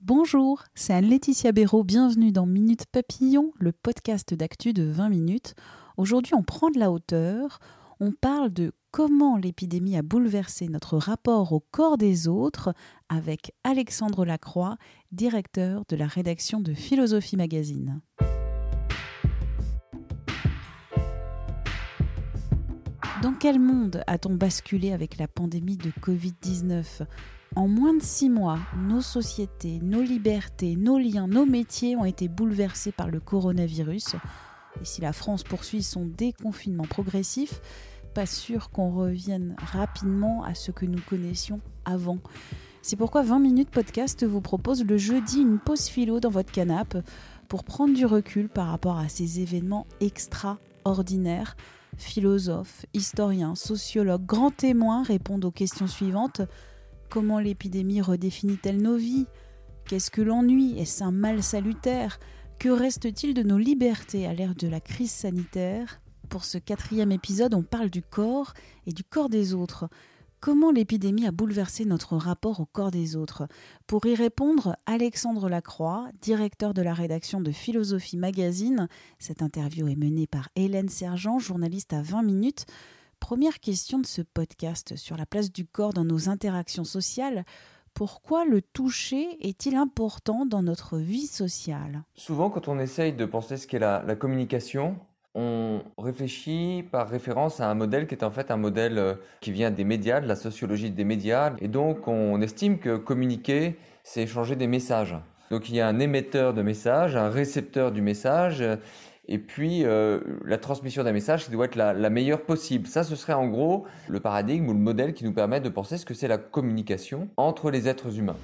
Bonjour, c'est Anne-Laetitia Béraud. Bienvenue dans Minute Papillon, le podcast d'actu de 20 minutes. Aujourd'hui, on prend de la hauteur. On parle de comment l'épidémie a bouleversé notre rapport au corps des autres avec Alexandre Lacroix, directeur de la rédaction de Philosophie Magazine. Dans quel monde a-t-on basculé avec la pandémie de Covid-19 En moins de six mois, nos sociétés, nos libertés, nos liens, nos métiers ont été bouleversés par le coronavirus. Et si la France poursuit son déconfinement progressif, pas sûr qu'on revienne rapidement à ce que nous connaissions avant. C'est pourquoi 20 minutes podcast vous propose le jeudi une pause philo dans votre canapé pour prendre du recul par rapport à ces événements extraordinaires Philosophes, historiens, sociologues, grands témoins répondent aux questions suivantes. Comment l'épidémie redéfinit-elle nos vies? Qu'est-ce que l'ennui? Est-ce un mal salutaire? Que reste-t-il de nos libertés à l'ère de la crise sanitaire? Pour ce quatrième épisode, on parle du corps et du corps des autres. Comment l'épidémie a bouleversé notre rapport au corps des autres? Pour y répondre, Alexandre Lacroix, directeur de la rédaction de Philosophie Magazine. Cette interview est menée par Hélène Sergent, journaliste à 20 minutes. Première question de ce podcast sur la place du corps dans nos interactions sociales. Pourquoi le toucher est-il important dans notre vie sociale? Souvent, quand on essaye de penser ce qu'est la, communication, on réfléchit par référence à un modèle qui est en fait un modèle euh, qui vient des médias, de la sociologie des médias. Et donc, on estime que communiquer, c'est échanger des messages. Donc, il y a un émetteur de messages, un récepteur du message, et puis euh, la transmission d'un message qui doit être la, meilleure possible. Ça, ce serait en gros le paradigme ou le modèle qui nous permet de penser ce que c'est la communication entre les êtres humains.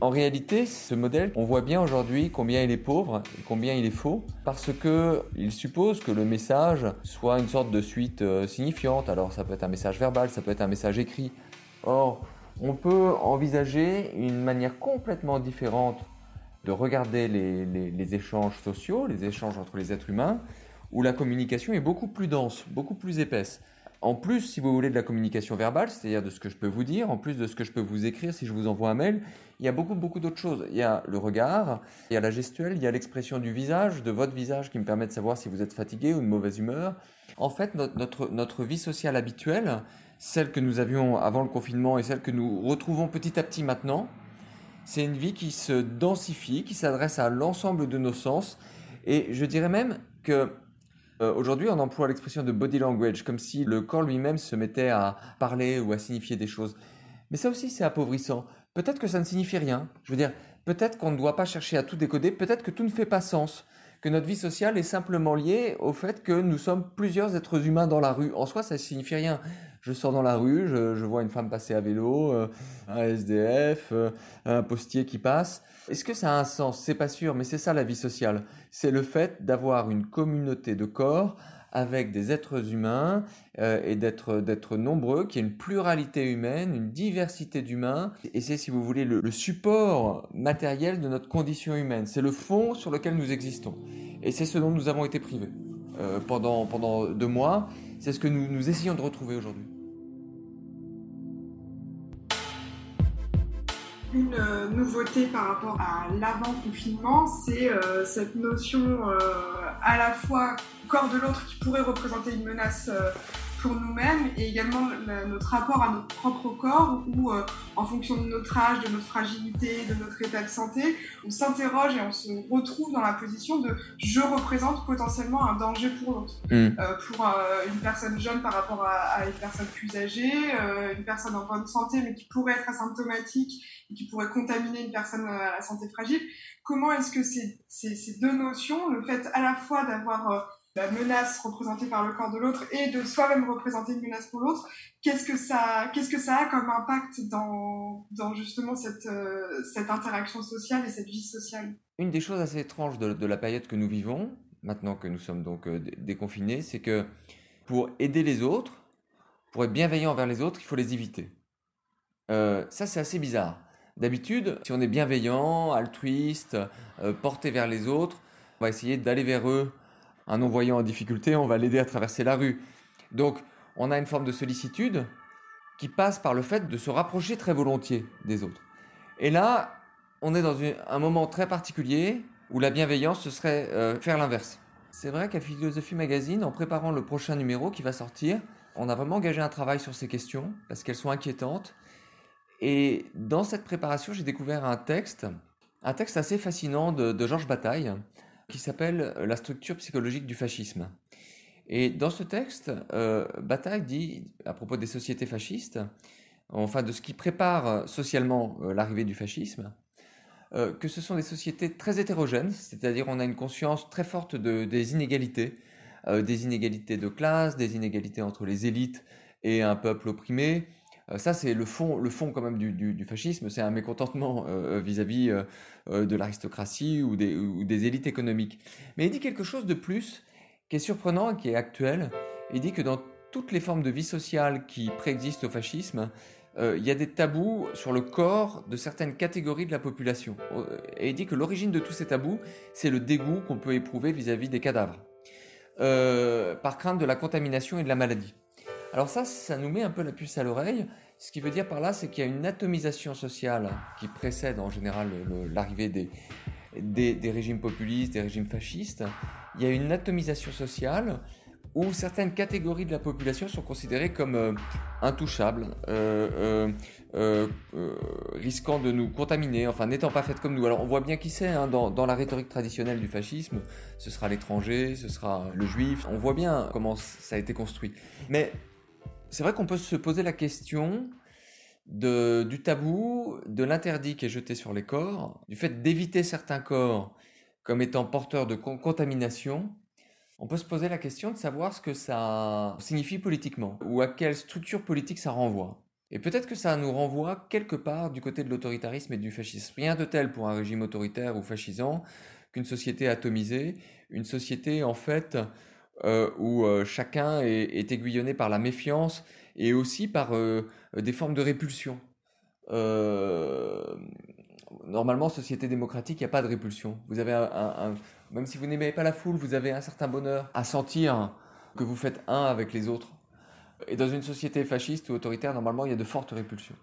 En réalité, ce modèle, on voit bien aujourd'hui combien il est pauvre et combien il est faux, parce que il suppose que le message soit une sorte de suite euh, signifiante. Alors ça peut être un message verbal, ça peut être un message écrit. Or, on peut envisager une manière complètement différente de regarder les, échanges sociaux, les échanges entre les êtres humains, où la communication est beaucoup plus dense, beaucoup plus épaisse en plus, si vous voulez, de la communication verbale, c'est-à-dire de ce que je peux vous dire, en plus de ce que je peux vous écrire si je vous envoie un mail, il y a beaucoup, beaucoup d'autres choses. Il y a le regard, il y a la gestuelle, il y a l'expression du visage, de votre visage qui me permet de savoir si vous êtes fatigué ou de mauvaise humeur. En fait, notre vie sociale habituelle, celle que nous avions avant le confinement et celle que nous retrouvons petit à petit maintenant, c'est une vie qui se densifie, qui s'adresse à l'ensemble de nos sens. Et je dirais même que euh, aujourd'hui, on emploie l'expression de body language, comme si le corps lui-même se mettait à parler ou à signifier des choses. Mais ça aussi, c'est appauvrissant. Peut-être que ça ne signifie rien. Je veux dire, peut-être qu'on ne doit pas chercher à tout décoder, peut-être que tout ne fait pas sens, que notre vie sociale est simplement liée au fait que nous sommes plusieurs êtres humains dans la rue. En soi, ça ne signifie rien. Je sors dans la rue, je, vois une femme passer à vélo, euh, un SDF, euh, un postier qui passe. Est-ce que ça a un sens? C'est pas sûr, mais c'est ça la vie sociale. C'est le fait d'avoir une communauté de corps avec des êtres humains euh, et d'être nombreux, qu'il y ait une pluralité humaine, une diversité d'humains. Et c'est, si vous voulez, le, support matériel de notre condition humaine. C'est le fond sur lequel nous existons. Et c'est ce dont nous avons été privés euh, pendant, pendant deux mois. C'est ce que nous, nous essayons de retrouver aujourd'hui. une euh, nouveauté par rapport à l'avant-confinement, c'est cette notion à la fois corps de l'autre qui pourrait représenter une menace euh, pour nous-mêmes et également la, notre rapport à notre propre corps où, euh, en fonction de notre âge, de notre fragilité, de notre état de santé, on s'interroge et on se retrouve dans la position de je représente potentiellement un danger pour l'autre. Mm. Euh, pour euh, une personne jeune par rapport à, à une personne plus âgée, euh, une personne en bonne santé mais qui pourrait être asymptomatique et qui pourrait contaminer une personne à la santé fragile. Comment est-ce que ces, ces, ces deux notions, le fait à la fois d'avoir la menace représentée par le corps de l'autre et de soi-même représenter une menace pour l'autre, qu'est-ce que ça, qu'est-ce que ça a comme impact dans, dans justement cette, euh, cette interaction sociale et cette vie sociale? Une des choses assez étranges de, la période que nous vivons, maintenant que nous sommes donc euh, déconfinés, c'est que pour aider les autres, pour être bienveillant envers les autres, il faut les éviter. Euh, ça, c'est assez bizarre. D'habitude, si on est bienveillant, altruiste, porté vers les autres, on va essayer d'aller vers eux un non-voyant en difficulté, on va l'aider à traverser la rue. Donc, on a une forme de sollicitude qui passe par le fait de se rapprocher très volontiers des autres. Et là, on est dans un moment très particulier où la bienveillance, ce serait euh, faire l'inverse. C'est vrai qu'à Philosophie Magazine, en préparant le prochain numéro qui va sortir, on a vraiment engagé un travail sur ces questions parce qu'elles sont inquiétantes. Et dans cette préparation, j'ai découvert un texte, un texte assez fascinant de Georges Bataille, qui s'appelle La structure psychologique du fascisme. Et dans ce texte, euh, Bataille dit, à propos des sociétés fascistes, enfin de ce qui prépare socialement euh, l'arrivée du fascisme, euh, que ce sont des sociétés très hétérogènes, c'est-à-dire on a une conscience très forte de, des inégalités, des inégalités de classe, des inégalités entre les élites et un peuple opprimé, euh, ça, c'est le fond, le fond quand même du, fascisme, c'est un mécontentement euh, vis-à-vis euh, de l'aristocratie ou des, élites économiques. Mais il dit quelque chose de plus qui est surprenant et qui est actuel. Il dit que dans toutes les formes de vie sociale qui préexistent au fascisme, il y a des tabous sur le corps de certaines catégories de la population. Et il dit que l'origine de tous ces tabous, c'est le dégoût qu'on peut éprouver vis-à-vis des cadavres, par crainte de la contamination et de la maladie. Alors ça, ça nous met un peu la puce à l'oreille. Ce qui veut dire par là, c'est qu'il y a une atomisation sociale qui précède en général l'arrivée des, des, régimes populistes, des régimes fascistes. Il y a une atomisation sociale où certaines catégories de la population sont considérées comme euh, intouchables, euh, euh, risquant de nous contaminer, enfin n'étant pas faites comme nous. Alors on voit bien qui c'est hein, dans, dans, la rhétorique traditionnelle du fascisme, ce sera l'étranger, ce sera le juif, on voit bien comment ça a été construit. Mais c'est vrai qu'on peut se poser la question du tabou, de l'interdit qui est jeté sur les corps, du fait d'éviter certains corps comme étant porteurs de contamination. On peut se poser la question de savoir ce que ça signifie politiquement ou à quelle structure politique ça renvoie. Et peut-être que ça nous renvoie quelque part du côté de l'autoritarisme et du fascisme. Rien de tel pour un régime autoritaire ou fascisant qu'une société atomisée, une société en fait euh, où euh, chacun est, aiguillonné par la méfiance et aussi par euh, des formes de répulsion. normalement, société démocratique, il n'y a pas de répulsion. Vous avez un, même si vous n'aimez pas la foule, vous avez un certain bonheur à sentir que vous faites un avec les autres. Et dans une société fasciste ou autoritaire, normalement, il y a de fortes répulsions.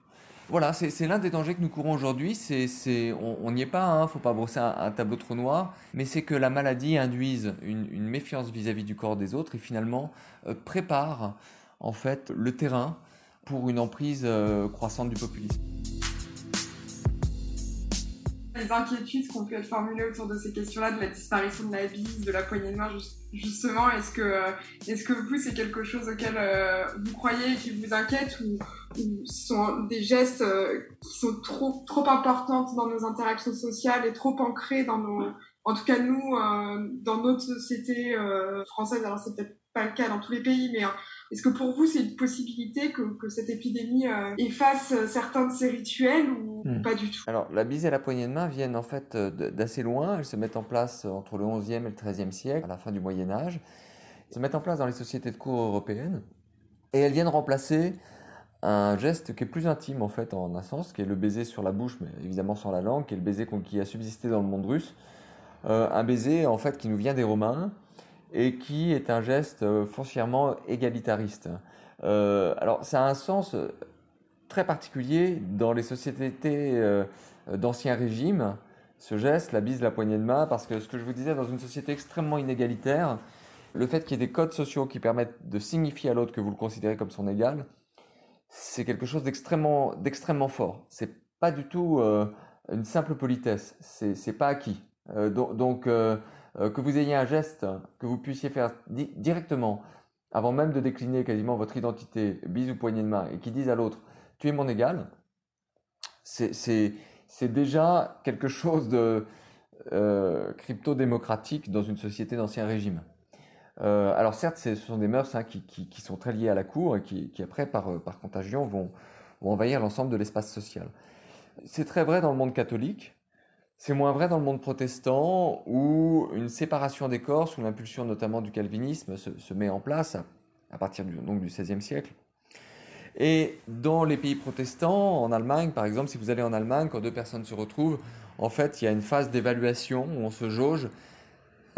Voilà, c'est l'un des dangers que nous courons aujourd'hui. C'est, on n'y est pas, hein, faut pas brosser un, tableau trop noir, mais c'est que la maladie induise une, méfiance vis-à-vis du corps des autres et finalement euh, prépare en fait le terrain pour une emprise euh, croissante du populisme les inquiétudes qu'on peut être formulées autour de ces questions-là, de la disparition de la bise, de la poignée de main, justement, est-ce que, euh, est-ce que vous, c'est quelque chose auquel euh, vous croyez et qui vous inquiète ou, ce sont des gestes euh, qui sont trop, trop importantes dans nos interactions sociales et trop ancrés dans nos, en tout cas nous, dans notre société française, alors c'est peut-être pas le cas dans tous les pays, mais est-ce que pour vous, c'est une possibilité que, que cette épidémie euh, efface certains de ces rituels ou, hmm. pas du tout? Alors, la bise et la poignée de main viennent en fait euh, d'assez loin. Elles se mettent en place entre le 11e et le 13e siècle, à la fin du Moyen Âge. Elles se mettent en place dans les sociétés de cour européennes. Et elles viennent remplacer un geste qui est plus intime en fait en un sens, qui est le baiser sur la bouche, mais évidemment sur la langue, qui est le baiser qui a subsisté dans le monde russe. Euh, un baiser en fait qui nous vient des Romains et qui est un geste euh, foncièrement égalitariste. Euh, alors ça a un sens euh, très particulier dans les sociétés d'ancien régime, ce geste, la bise, la poignée de main, parce que ce que je vous disais, dans une société extrêmement inégalitaire, le fait qu'il y ait des codes sociaux qui permettent de signifier à l'autre que vous le considérez comme son égal, c'est quelque chose d'extrêmement, d'extrêmement fort. C'est pas du tout une simple politesse, c'est, pas acquis. donc, euh, que vous ayez un geste que vous puissiez faire directement, avant même de décliner quasiment votre identité, bisous poignée de main, et qui dise à l'autre, tu es mon égal, c'est déjà quelque chose de euh, crypto-démocratique dans une société d'ancien régime. Euh, alors certes, ce sont des mœurs hein, qui, qui, sont très liées à la cour et qui, qui après, par, par contagion, vont, vont envahir l'ensemble de l'espace social. C'est très vrai dans le monde catholique, c'est moins vrai dans le monde protestant où une séparation des corps, sous l'impulsion notamment du calvinisme, se, met en place à partir du, donc, du XVIe siècle. Et dans les pays protestants, en Allemagne par exemple, si vous allez en Allemagne, quand deux personnes se retrouvent, en fait, il y a une phase d'évaluation où on se jauge.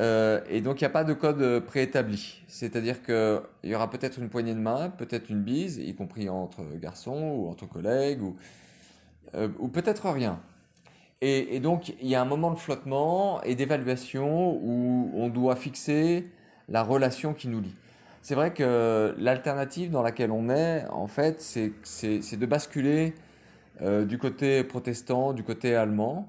Euh, et donc, il n'y a pas de code préétabli. C'est-à-dire qu'il y aura peut-être une poignée de main, peut-être une bise, y compris entre garçons ou entre collègues, ou, euh, ou peut-être rien. Et, donc, il y a un moment de flottement et d'évaluation où on doit fixer la relation qui nous lie. C'est vrai que l'alternative dans laquelle on est, en fait, c'est de basculer euh, du côté protestant, du côté allemand,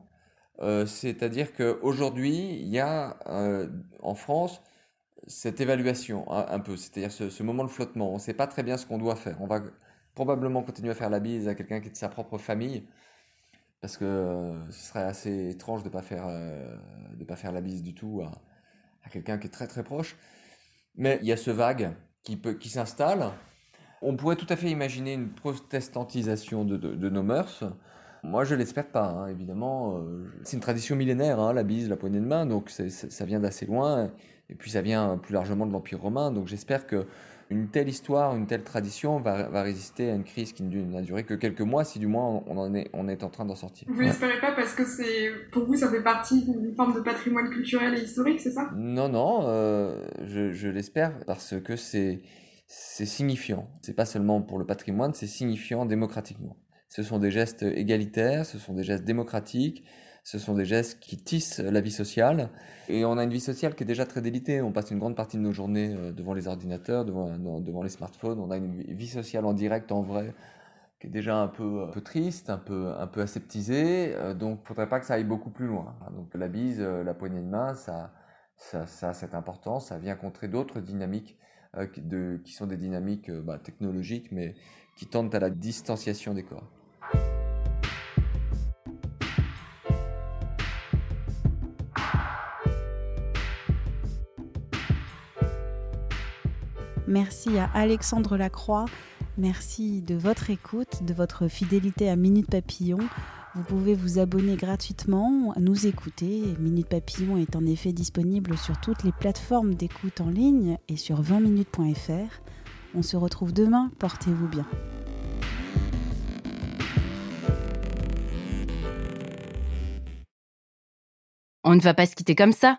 euh, c'est-à-dire qu'aujourd'hui, il y a euh, en France cette évaluation un, peu, c'est-à-dire ce, moment de flottement. On ne sait pas très bien ce qu'on doit faire. On va probablement continuer à faire la bise à quelqu'un qui est de sa propre famille, parce que ce serait assez étrange de ne pas, faire, pas faire la bise du tout à, quelqu'un qui est très très proche. Mais il y a ce vague qui, qui s'installe. On pourrait tout à fait imaginer une protestantisation de, de nos mœurs. Moi, je l'espère pas, hein, évidemment. Euh, c'est une tradition millénaire, hein, la bise, la poignée de main, donc ça vient d'assez loin. Et puis ça vient plus largement de l'Empire romain. Donc j'espère que une telle histoire, une telle tradition va, va, résister à une crise qui n'a duré que quelques mois, si du moins on, en est, on est en train d'en sortir. Vous l'espérez pas parce que c'est, pour vous, ça fait partie d'une forme de patrimoine culturel et historique, c'est ça? Non, non, euh, je, je l'espère parce que c'est, c'est signifiant. C'est pas seulement pour le patrimoine, c'est signifiant démocratiquement. Ce sont des gestes égalitaires, ce sont des gestes démocratiques, ce sont des gestes qui tissent la vie sociale. Et on a une vie sociale qui est déjà très délitée. On passe une grande partie de nos journées euh, devant les ordinateurs, devant, les smartphones. On a une vie sociale en direct, en vrai, qui est déjà un peu, un peu triste, un peu, un peu aseptisée. Euh, donc, il ne faudrait pas que ça aille beaucoup plus loin. Donc, la bise, euh, la poignée de main, ça, ça, a cette importance. Ça vient contrer d'autres dynamiques qui sont des dynamiques bah, technologiques, mais qui tendent à la distanciation des corps. Merci à Alexandre Lacroix. Merci de votre écoute, de votre fidélité à Minute Papillon. Vous pouvez vous abonner gratuitement, nous écouter. Minute Papillon est en effet disponible sur toutes les plateformes d'écoute en ligne et sur 20minutes.fr. On se retrouve demain, portez-vous bien. On ne va pas se quitter comme ça.